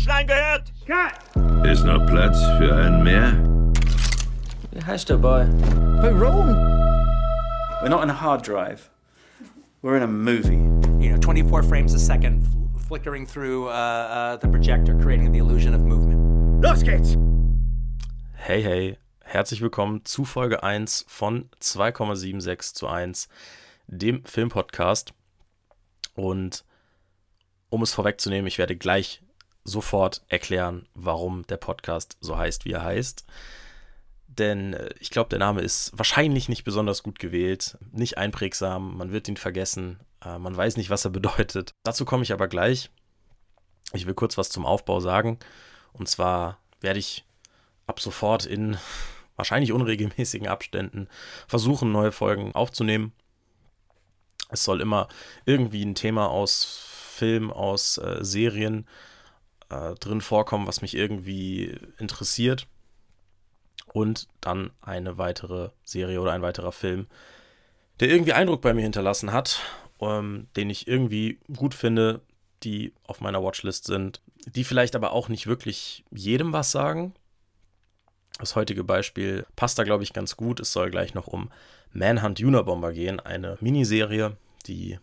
Punchline gehört? Cut! Ist noch Platz für einen mehr? Wie heißt der Boy? But Rome. We're not in a hard drive. We're in a movie. You know, 24 frames a second fl- flickering through uh, uh, the projector, creating the illusion of movement. Los geht's! Hey, hey, herzlich willkommen zu Folge 1 von 2,76 zu 1, dem Filmpodcast. Und um es vorwegzunehmen, ich werde gleich sofort erklären, warum der Podcast so heißt, wie er heißt. Denn äh, ich glaube, der Name ist wahrscheinlich nicht besonders gut gewählt, nicht einprägsam, man wird ihn vergessen, äh, man weiß nicht, was er bedeutet. Dazu komme ich aber gleich. Ich will kurz was zum Aufbau sagen. Und zwar werde ich ab sofort in wahrscheinlich unregelmäßigen Abständen versuchen, neue Folgen aufzunehmen. Es soll immer irgendwie ein Thema aus Film, aus äh, Serien äh, drin vorkommen, was mich irgendwie interessiert. Und dann eine weitere Serie oder ein weiterer Film, der irgendwie Eindruck bei mir hinterlassen hat, ähm, den ich irgendwie gut finde, die auf meiner Watchlist sind, die vielleicht aber auch nicht wirklich jedem was sagen. Das heutige Beispiel passt da, glaube ich, ganz gut. Es soll gleich noch um Manhunt Unabomber gehen, eine Miniserie, die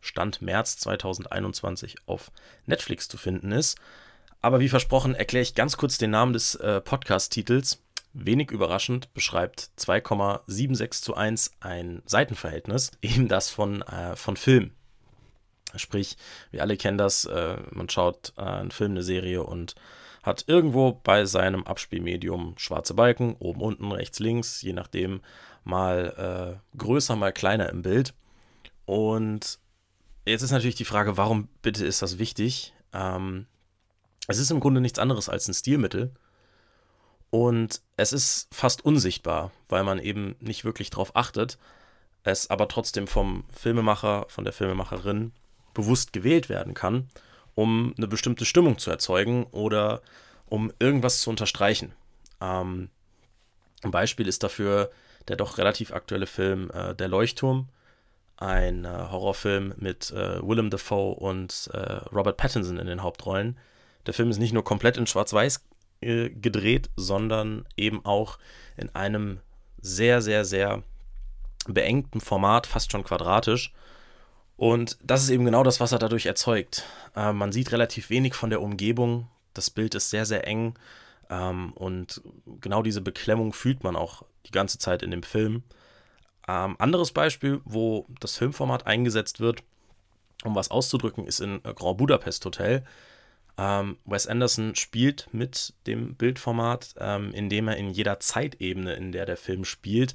Stand März 2021 auf Netflix zu finden ist. Aber wie versprochen, erkläre ich ganz kurz den Namen des äh, Podcast-Titels. Wenig überraschend beschreibt 2,76 zu 1 ein Seitenverhältnis, eben das von, äh, von Film. Sprich, wir alle kennen das, äh, man schaut äh, einen Film, eine Serie und hat irgendwo bei seinem Abspielmedium schwarze Balken, oben, unten, rechts, links, je nachdem mal äh, größer, mal kleiner im Bild. Und jetzt ist natürlich die Frage, warum bitte ist das wichtig? Ähm, es ist im Grunde nichts anderes als ein Stilmittel. Und es ist fast unsichtbar, weil man eben nicht wirklich drauf achtet, es aber trotzdem vom Filmemacher, von der Filmemacherin bewusst gewählt werden kann, um eine bestimmte Stimmung zu erzeugen oder um irgendwas zu unterstreichen. Ähm, ein Beispiel ist dafür der doch relativ aktuelle Film äh, Der Leuchtturm, ein äh, Horrorfilm mit äh, Willem Dafoe und äh, Robert Pattinson in den Hauptrollen. Der Film ist nicht nur komplett in Schwarz-Weiß äh, gedreht, sondern eben auch in einem sehr, sehr, sehr beengten Format, fast schon quadratisch. Und das ist eben genau das, was er dadurch erzeugt. Äh, man sieht relativ wenig von der Umgebung. Das Bild ist sehr, sehr eng. Ähm, und genau diese Beklemmung fühlt man auch die ganze Zeit in dem Film. Ähm, anderes Beispiel, wo das Filmformat eingesetzt wird, um was auszudrücken, ist in Grand Budapest Hotel. Ähm, Wes Anderson spielt mit dem Bildformat, ähm, indem er in jeder Zeitebene, in der der Film spielt,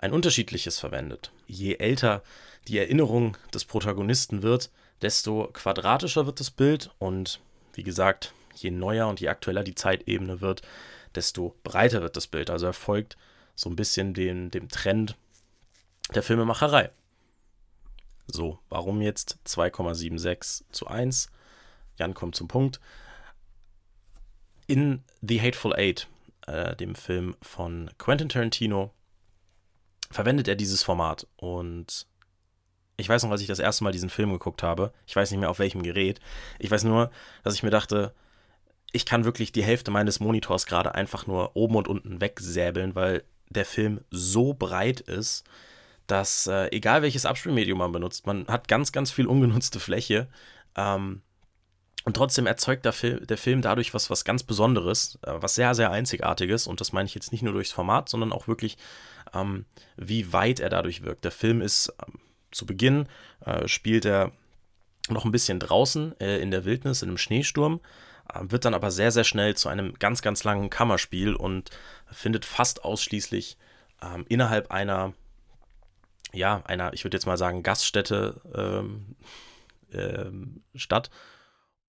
ein unterschiedliches verwendet. Je älter die Erinnerung des Protagonisten wird, desto quadratischer wird das Bild und wie gesagt, je neuer und je aktueller die Zeitebene wird, desto breiter wird das Bild. Also er folgt so ein bisschen dem, dem Trend der Filmemacherei. So, warum jetzt 2,76 zu 1? Jan kommt zum Punkt. In The Hateful Eight, äh, dem Film von Quentin Tarantino, verwendet er dieses Format. Und ich weiß noch, als ich das erste Mal diesen Film geguckt habe, ich weiß nicht mehr auf welchem Gerät. Ich weiß nur, dass ich mir dachte, ich kann wirklich die Hälfte meines Monitors gerade einfach nur oben und unten wegsäbeln, weil der Film so breit ist, dass äh, egal welches Abspielmedium man benutzt, man hat ganz, ganz viel ungenutzte Fläche. Ähm, und trotzdem erzeugt der Film, der Film dadurch was, was ganz Besonderes, äh, was sehr, sehr Einzigartiges. Und das meine ich jetzt nicht nur durchs Format, sondern auch wirklich, ähm, wie weit er dadurch wirkt. Der Film ist ähm, zu Beginn, äh, spielt er noch ein bisschen draußen äh, in der Wildnis, in einem Schneesturm, äh, wird dann aber sehr, sehr schnell zu einem ganz, ganz langen Kammerspiel und findet fast ausschließlich ähm, innerhalb einer, ja, einer, ich würde jetzt mal sagen, Gaststätte ähm, ähm, statt.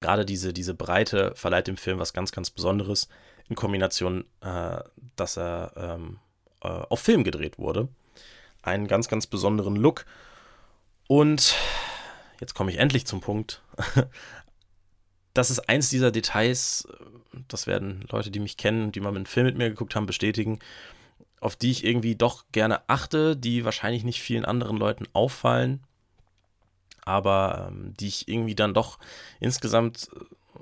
Gerade diese, diese Breite verleiht dem Film was ganz, ganz Besonderes in Kombination, äh, dass er ähm, äh, auf Film gedreht wurde. Einen ganz, ganz besonderen Look. Und jetzt komme ich endlich zum Punkt. das ist eins dieser Details, das werden Leute, die mich kennen, die mal einen Film mit mir geguckt haben, bestätigen, auf die ich irgendwie doch gerne achte, die wahrscheinlich nicht vielen anderen Leuten auffallen, aber ähm, die ich irgendwie dann doch insgesamt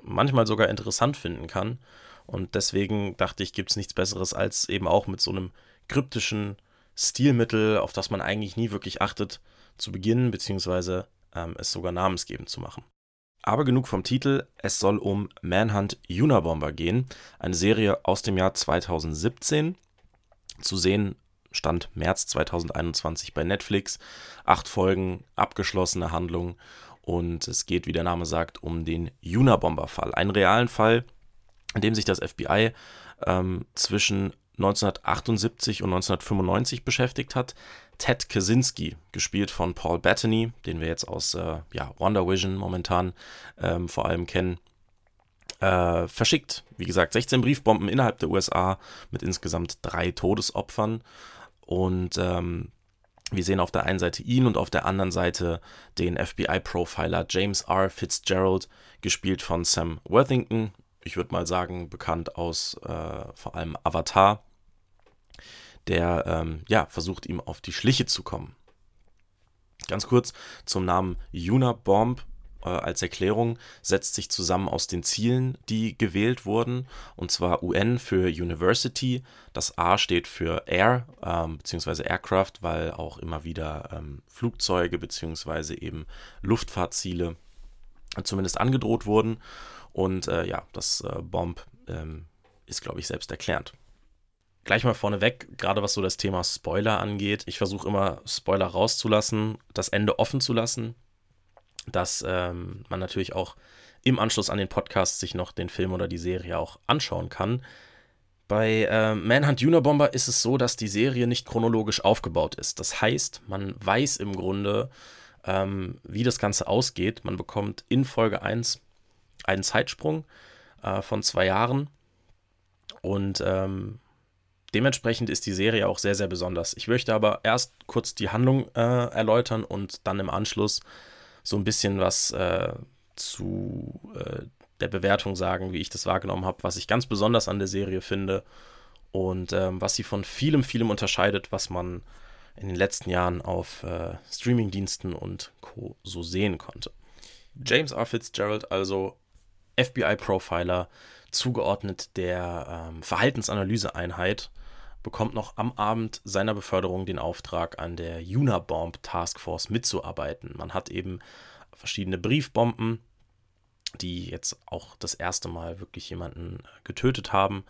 manchmal sogar interessant finden kann. Und deswegen dachte ich, gibt es nichts Besseres, als eben auch mit so einem kryptischen Stilmittel, auf das man eigentlich nie wirklich achtet, zu beginnen, beziehungsweise ähm, es sogar namensgebend zu machen. Aber genug vom Titel, es soll um Manhunt Unabomber gehen, eine Serie aus dem Jahr 2017. Zu sehen stand März 2021 bei Netflix. Acht Folgen, abgeschlossene Handlung und es geht, wie der Name sagt, um den Unabomber-Fall. Einen realen Fall, in dem sich das FBI ähm, zwischen 1978 und 1995 beschäftigt hat. Ted Kaczynski, gespielt von Paul Bettany, den wir jetzt aus äh, ja, Wonder Vision momentan ähm, vor allem kennen, äh, verschickt. Wie gesagt, 16 Briefbomben innerhalb der USA mit insgesamt drei Todesopfern. Und ähm, wir sehen auf der einen Seite ihn und auf der anderen Seite den FBI-Profiler James R. Fitzgerald, gespielt von Sam Worthington. Ich würde mal sagen, bekannt aus äh, vor allem Avatar der ähm, ja, versucht ihm auf die Schliche zu kommen. Ganz kurz zum Namen Unabomb äh, als Erklärung setzt sich zusammen aus den Zielen, die gewählt wurden, und zwar UN für University. Das A steht für Air ähm, bzw. Aircraft, weil auch immer wieder ähm, Flugzeuge bzw. eben Luftfahrtziele zumindest angedroht wurden. Und äh, ja, das äh, Bomb ähm, ist, glaube ich, selbst erklärend. Gleich mal vorneweg, gerade was so das Thema Spoiler angeht. Ich versuche immer Spoiler rauszulassen, das Ende offen zu lassen, dass ähm, man natürlich auch im Anschluss an den Podcast sich noch den Film oder die Serie auch anschauen kann. Bei äh, Manhunt Unabomber ist es so, dass die Serie nicht chronologisch aufgebaut ist. Das heißt, man weiß im Grunde, ähm, wie das Ganze ausgeht. Man bekommt in Folge 1 einen Zeitsprung äh, von zwei Jahren und ähm, Dementsprechend ist die Serie auch sehr, sehr besonders. Ich möchte aber erst kurz die Handlung äh, erläutern und dann im Anschluss so ein bisschen was äh, zu äh, der Bewertung sagen, wie ich das wahrgenommen habe, was ich ganz besonders an der Serie finde und ähm, was sie von vielem, vielem unterscheidet, was man in den letzten Jahren auf äh, Streamingdiensten und Co. so sehen konnte. James R. Fitzgerald, also FBI-Profiler, zugeordnet der ähm, Verhaltensanalyseeinheit bekommt noch am Abend seiner Beförderung den Auftrag, an der Unabomb Task Force mitzuarbeiten. Man hat eben verschiedene Briefbomben, die jetzt auch das erste Mal wirklich jemanden äh, getötet haben.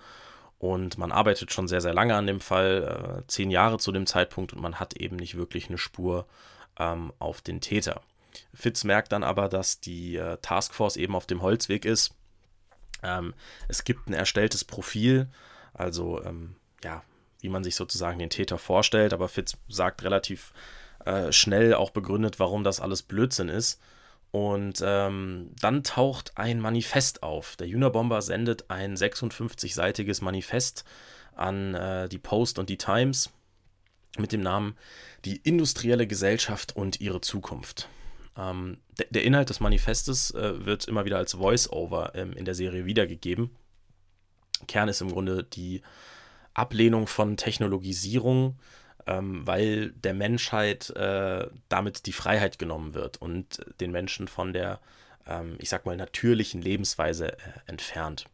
Und man arbeitet schon sehr, sehr lange an dem Fall, äh, zehn Jahre zu dem Zeitpunkt, und man hat eben nicht wirklich eine Spur ähm, auf den Täter. Fitz merkt dann aber, dass die äh, Taskforce eben auf dem Holzweg ist. Ähm, es gibt ein erstelltes Profil, also ähm, ja, wie man sich sozusagen den Täter vorstellt, aber Fitz sagt relativ äh, schnell auch begründet, warum das alles Blödsinn ist. Und ähm, dann taucht ein Manifest auf. Der Unabomber sendet ein 56-seitiges Manifest an äh, die Post und die Times mit dem Namen Die industrielle Gesellschaft und ihre Zukunft. Ähm, der, der, Inhalt des Manifestes äh, wird immer wieder als Voice-Over ähm, in der Serie wiedergegeben. Kern ist im Grunde die Ablehnung von Technologisierung, ähm, weil der Menschheit äh, damit die Freiheit genommen wird und den Menschen von der, ähm, ich sag mal, natürlichen Lebensweise äh, entfernt.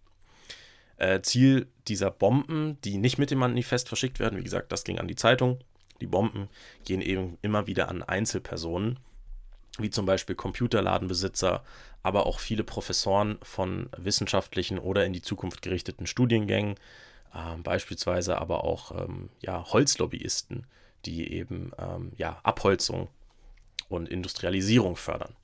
Äh, Ziel dieser Bomben, die nicht mit dem Manifest verschickt werden, wie gesagt, das ging an die Zeitung. Die Bomben gehen eben immer wieder an Einzelpersonen, wie zum Beispiel Computerladenbesitzer, aber auch viele Professoren von wissenschaftlichen oder in die Zukunft gerichteten Studiengängen, ähm, beispielsweise aber auch ähm, ja, Holzlobbyisten, die eben ähm, ja, Abholzung und Industrialisierung fördern.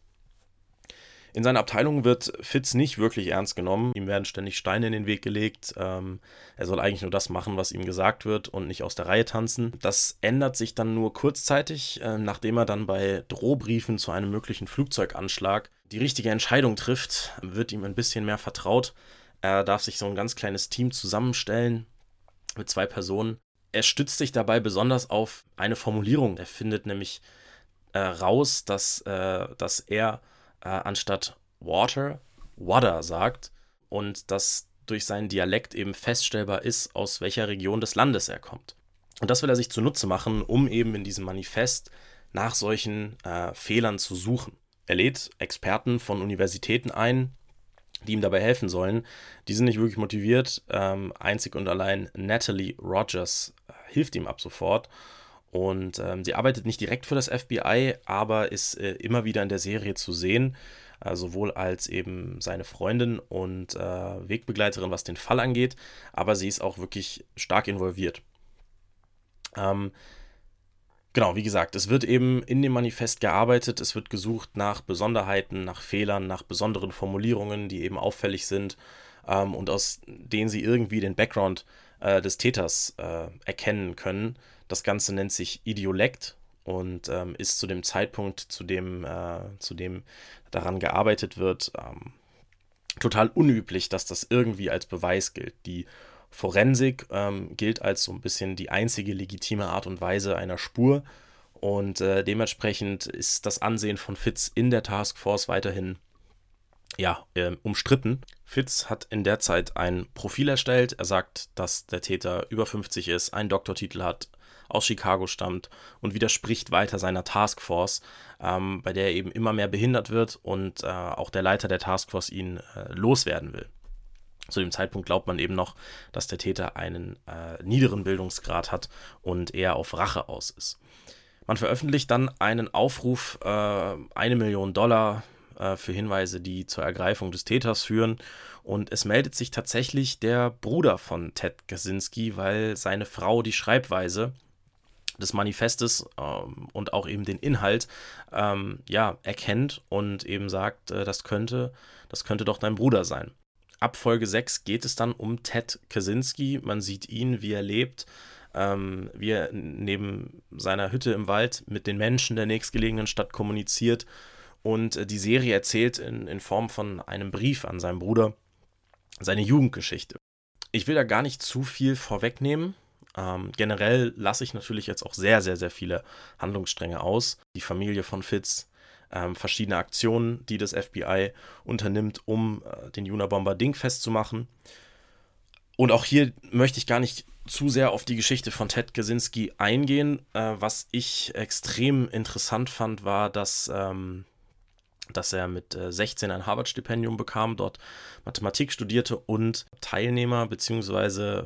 In seiner Abteilung wird Fitz nicht wirklich ernst genommen. Ihm werden ständig Steine in den Weg gelegt. Ähm, er soll eigentlich nur das machen, was ihm gesagt wird und nicht aus der Reihe tanzen. Das ändert sich dann nur kurzzeitig, äh, nachdem er dann bei Drohbriefen zu einem möglichen Flugzeuganschlag die richtige Entscheidung trifft, wird ihm ein bisschen mehr vertraut. Er darf sich so ein ganz kleines Team zusammenstellen mit zwei Personen. Er stützt sich dabei besonders auf eine Formulierung. Er findet nämlich äh, raus, dass, äh, dass er äh, anstatt Water Water sagt und dass durch seinen Dialekt eben feststellbar ist, aus welcher Region des Landes er kommt. Und das will er sich zunutze machen, um eben in diesem Manifest nach solchen äh, Fehlern zu suchen. Er lädt Experten von Universitäten ein, die ihm dabei helfen sollen, die sind nicht wirklich motiviert. Ähm, einzig und allein Natalie Rogers äh, hilft ihm ab sofort. Und ähm, sie arbeitet nicht direkt für das FBI, aber ist äh, immer wieder in der Serie zu sehen, äh, sowohl als eben seine Freundin und äh, Wegbegleiterin, was den Fall angeht, aber sie ist auch wirklich stark involviert. Ähm, genau, wie gesagt, es wird eben in dem Manifest gearbeitet, es wird gesucht nach Besonderheiten, nach Fehlern, nach besonderen Formulierungen, die eben auffällig sind ähm, und aus denen sie irgendwie den Background äh, des Täters äh, erkennen können. Das Ganze nennt sich Idiolekt und ähm, ist zu dem Zeitpunkt, zu dem, äh, zu dem daran gearbeitet wird, ähm, total unüblich, dass das irgendwie als Beweis gilt. Die Forensik ähm, gilt als so ein bisschen die einzige legitime Art und Weise einer Spur und äh, dementsprechend ist das Ansehen von Fitz in der Taskforce weiterhin ja, äh, umstritten. Fitz hat in der Zeit ein Profil erstellt. Er sagt, dass der Täter über 50 ist, einen Doktortitel hat, aus Chicago stammt und widerspricht weiter seiner Taskforce, ähm, bei der er eben immer mehr behindert wird und äh, auch der Leiter der Taskforce ihn äh, loswerden will. Zu dem Zeitpunkt glaubt man eben noch, dass der Täter einen äh, niederen Bildungsgrad hat und eher auf Rache aus ist. Man veröffentlicht dann einen Aufruf, äh, eine Million Dollar äh, für Hinweise, die zur Ergreifung des Täters führen. Und es meldet sich tatsächlich der Bruder von Ted Kaczynski, weil seine Frau die Schreibweise des Manifestes ähm, und auch eben den Inhalt ähm, ja erkennt und eben sagt, äh, das könnte, das könnte doch dein Bruder sein. Ab Folge 6 geht es dann um Ted Kaczynski. Man sieht ihn, wie er lebt, ähm, wie er neben seiner Hütte im Wald mit den Menschen der nächstgelegenen Stadt kommuniziert. Und äh, die Serie erzählt in, in Form von einem Brief an seinen Bruder seine Jugendgeschichte. Ich will da gar nicht zu viel vorwegnehmen. Ähm, generell lasse ich natürlich jetzt auch sehr, sehr, sehr viele Handlungsstränge aus. Die Familie von Fitz, ähm, verschiedene Aktionen, die das FBI unternimmt, um äh, den Unabomber dingfest zu machen. Und auch hier möchte ich gar nicht zu sehr auf die Geschichte von Ted Kaczynski eingehen. Äh, was ich extrem interessant fand, war, dass, ähm, dass er mit äh, 16 ein Harvard-Stipendium bekam, dort Mathematik studierte und Teilnehmer bzw.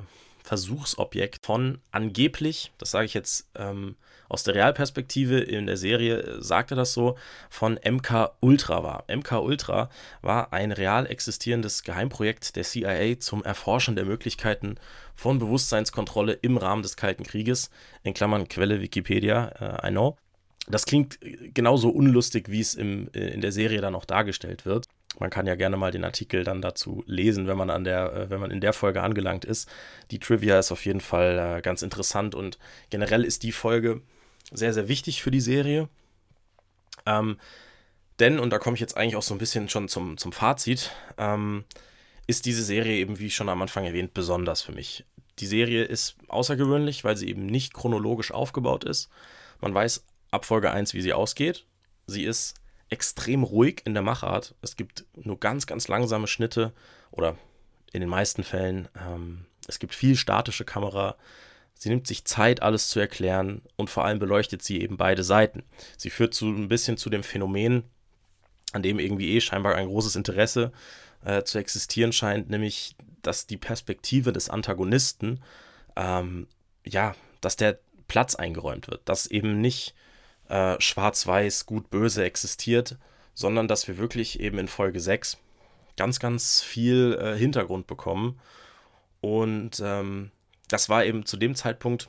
Versuchsobjekt von angeblich, das sage ich jetzt ähm, aus der Realperspektive, in der Serie äh, sagt er das so, von MK Ultra war. MK Ultra war ein real existierendes Geheimprojekt der CIA zum Erforschen der Möglichkeiten von Bewusstseinskontrolle im Rahmen des Kalten Krieges. In Klammern Quelle Wikipedia, uh, I know. Das klingt äh, genauso unlustig, wie es im, in der Serie dann auch dargestellt wird. Man kann ja gerne mal den Artikel dann dazu lesen, wenn man an der, äh, wenn man in der Folge angelangt ist. Die Trivia ist auf jeden Fall äh, ganz interessant und generell ist die Folge sehr, sehr wichtig für die Serie. Ähm, denn, und da komme ich jetzt eigentlich auch so ein bisschen schon zum, zum Fazit, ähm, ist diese Serie eben, wie schon am Anfang erwähnt, besonders für mich. Die Serie ist außergewöhnlich, weil sie eben nicht chronologisch aufgebaut ist. Man weiß ab Folge 1, wie sie ausgeht. Sie ist extrem ruhig in der Machart. Es gibt nur ganz, ganz langsame Schnitte oder in den meisten Fällen. Ähm, es gibt viel statische Kamera. Sie nimmt sich Zeit, alles zu erklären und vor allem beleuchtet sie eben beide Seiten. Sie führt zu ein bisschen zu dem Phänomen, an dem irgendwie eh scheinbar ein großes Interesse äh, zu existieren scheint, nämlich, dass die Perspektive des Antagonisten, ähm, ja, dass der Platz eingeräumt wird, dass eben nicht äh, schwarz-weiß, gut-böse existiert, sondern dass wir wirklich eben in Folge 6 ganz, ganz viel äh, Hintergrund bekommen. Und ähm, das war eben zu dem Zeitpunkt,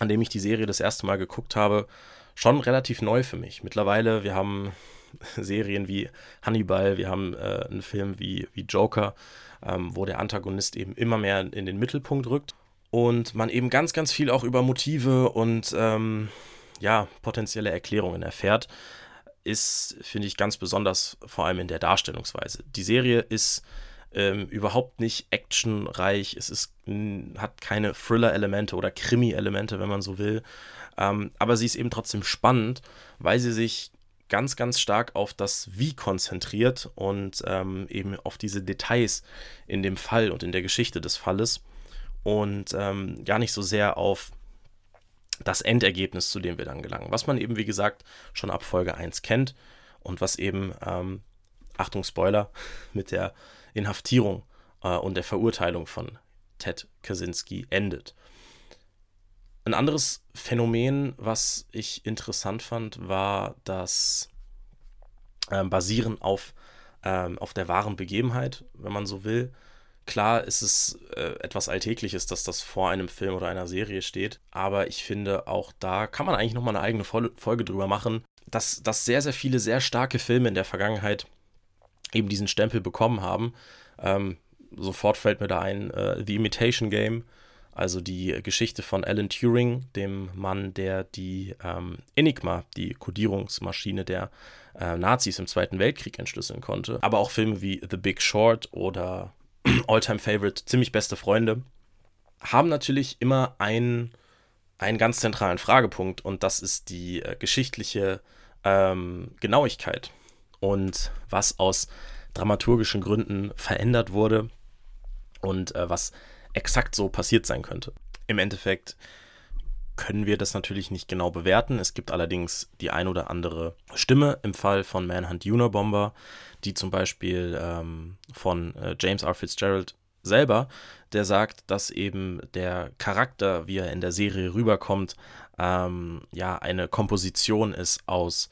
an dem ich die Serie das erste Mal geguckt habe, schon relativ neu für mich. Mittlerweile, wir haben Serien wie Hannibal, wir haben äh, einen Film wie, wie Joker, ähm, wo der Antagonist eben immer mehr in den Mittelpunkt rückt und man eben ganz, ganz viel auch über Motive und ähm, ja, potenzielle Erklärungen erfährt, ist, finde ich, ganz besonders vor allem in der Darstellungsweise. Die Serie ist ähm, überhaupt nicht actionreich, es ist, hat keine Thriller-Elemente oder Krimi-Elemente, wenn man so will. Ähm, aber sie ist eben trotzdem spannend, weil sie sich ganz, ganz stark auf das Wie konzentriert und ähm, eben auf diese Details in dem Fall und in der Geschichte des Falles und ähm, gar nicht so sehr auf das Endergebnis, zu dem wir dann gelangen. Was man eben, wie gesagt, schon ab Folge 1 kennt und was eben, ähm, Achtung, Spoiler, mit der Inhaftierung äh, und der Verurteilung von Ted Kaczynski endet. Ein anderes Phänomen, was ich interessant fand, war das äh, Basieren auf, ähm, auf der wahren Begebenheit, wenn man so will. Klar ist es äh, etwas Alltägliches, dass das vor einem Film oder einer Serie steht, aber ich finde, auch da kann man eigentlich nochmal eine eigene Folge drüber machen, dass, dass sehr, sehr viele sehr starke Filme in der Vergangenheit eben diesen Stempel bekommen haben. Ähm, sofort fällt mir da ein äh, The Imitation Game, also die Geschichte von Alan Turing, dem Mann, der die ähm, Enigma, die Kodierungsmaschine der äh, Nazis im Zweiten Weltkrieg entschlüsseln konnte. Aber auch Filme wie The Big Short oder Alltime Favorite, ziemlich beste Freunde, haben natürlich immer einen, einen ganz zentralen Fragepunkt und das ist die äh, geschichtliche ähm, Genauigkeit und was aus dramaturgischen Gründen verändert wurde und äh, was exakt so passiert sein könnte. Im Endeffekt können wir das natürlich nicht genau bewerten. Es gibt allerdings die ein oder andere Stimme im Fall von Manhunt Unabomber, die zum Beispiel ähm, von äh, James R. Fitzgerald selber, der sagt, dass eben der Charakter, wie er in der Serie rüberkommt, ähm, ja eine Komposition ist aus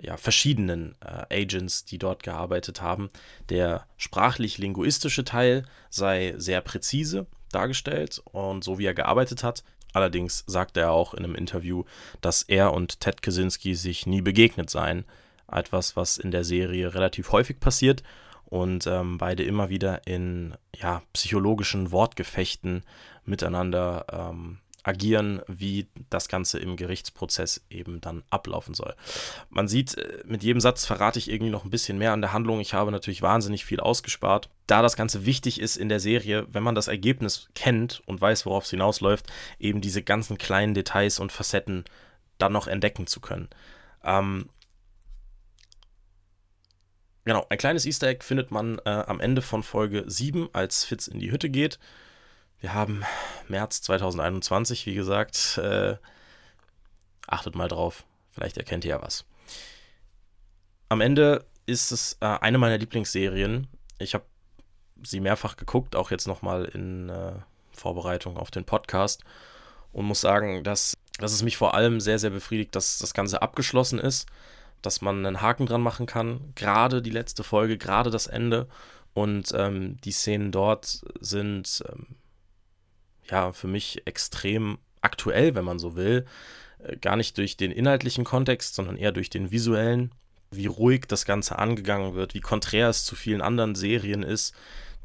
ja, verschiedenen äh, Agents, die dort gearbeitet haben. Der sprachlich-linguistische Teil sei sehr präzise dargestellt und so wie er gearbeitet hat. Allerdings sagte er auch in einem Interview, dass er und Ted Kaczynski sich nie begegnet seien. Etwas, was in der Serie relativ häufig passiert und ähm, beide immer wieder in ja, psychologischen Wortgefechten miteinander ähm, agieren, wie das Ganze im Gerichtsprozess eben dann ablaufen soll. Man sieht, äh, mit jedem Satz verrate ich irgendwie noch ein bisschen mehr an der Handlung. Ich habe natürlich wahnsinnig viel ausgespart. Da das Ganze wichtig ist in der Serie, wenn man das Ergebnis kennt und weiß, worauf es hinausläuft, eben diese ganzen kleinen Details und Facetten dann noch entdecken zu können. Ähm, Genau, ein kleines Easter Egg findet man äh, am Ende von Folge 7, als Fitz in die Hütte geht. Wir haben März 2021, wie gesagt. Äh, achtet mal drauf, vielleicht erkennt ihr ja was. Am Ende ist es äh, eine meiner Lieblingsserien. Ich habe sie mehrfach geguckt, auch jetzt nochmal in äh, Vorbereitung auf den Podcast. Und muss sagen, dass, dass es mich vor allem sehr, sehr befriedigt, dass das Ganze abgeschlossen ist, dass man einen Haken dran machen kann. Gerade die letzte Folge, gerade das Ende. Und ähm, die Szenen dort sind ähm, ja, für mich extrem aktuell, wenn man so will. Äh, gar nicht durch den inhaltlichen Kontext, sondern eher durch den visuellen, wie ruhig das Ganze angegangen wird, wie konträr es zu vielen anderen Serien ist,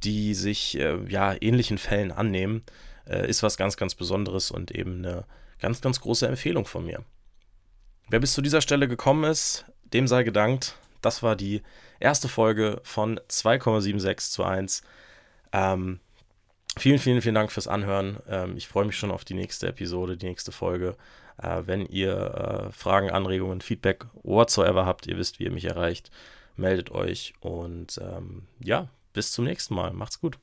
die sich äh, ja ähnlichen Fällen annehmen, äh, ist was ganz, ganz Besonderes und eben eine ganz, ganz große Empfehlung von mir. Wer bis zu dieser Stelle gekommen ist, dem sei gedankt. Das war die erste Folge von 2,76 zu 1. Ähm, Vielen, vielen, vielen Dank fürs Anhören. Ähm, ich freue mich schon auf die nächste Episode, die nächste Folge. Äh, wenn ihr äh, Fragen, Anregungen, Feedback, whatsoever habt, ihr wisst, wie ihr mich erreicht, meldet euch. Und ähm, ja, bis zum nächsten Mal. Macht's gut.